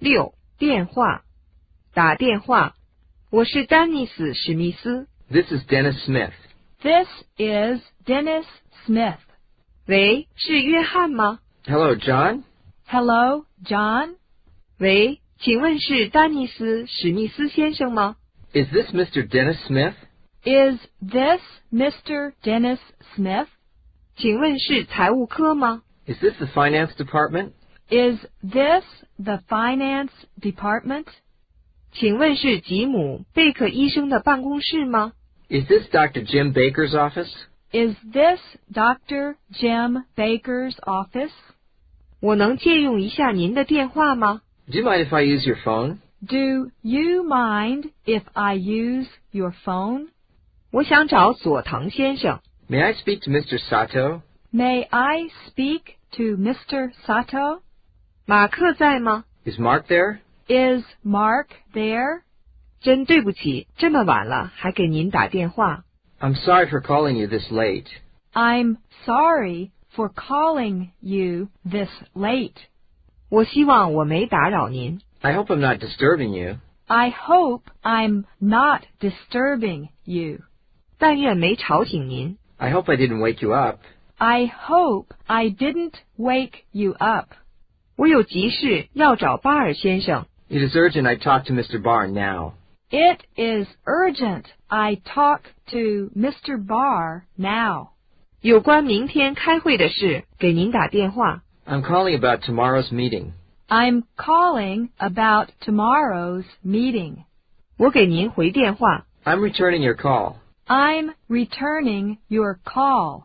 六电话，打电话。我是丹尼斯史密斯。 This is Dennis Smith. This is Dennis Smith. 喂，是约翰吗？ Hello, John. Hello, John. 喂，请问是丹尼斯史密斯先生吗？ Is this Mr. Dennis Smith? Is this Mr. Dennis Smith? 请问是财务科吗？ Is this the finance department? Is this the finance department? 请问是吉姆贝克医生的办公室吗？ Is this Dr. Jim Baker's office? Is this Dr. Jim Baker's office? 我能借用一下您的电话吗？ Do you mind if I use your phone? Do you mind if I use your phone? 我想找佐藤先生。 May I speak to Mr. Sato? May I speak to Mr. Sato? 马克在吗？ Is Mark there? Is Mark there? 真对不起，这么晚了还给您打电话。 I'm sorry for calling you this late. I'm sorry for calling you this late. 我希望我没打扰您。 I hope I'm not disturbing you. I hope I'm not disturbing you. 但愿没吵醒您。 I hope I didn't wake you up. I hope I didn't wake you up. 我有急事要找巴尔先生。 It is urgent I talk to Mr. Barr now. It is urgent I talk to Mr. Barr now. 有关明天开会的事，给您打电话。 I'm calling about tomorrow's meeting. I'm calling about tomorrow's meeting. 我给您回电话。 I'm returning your call. I'm returning your call.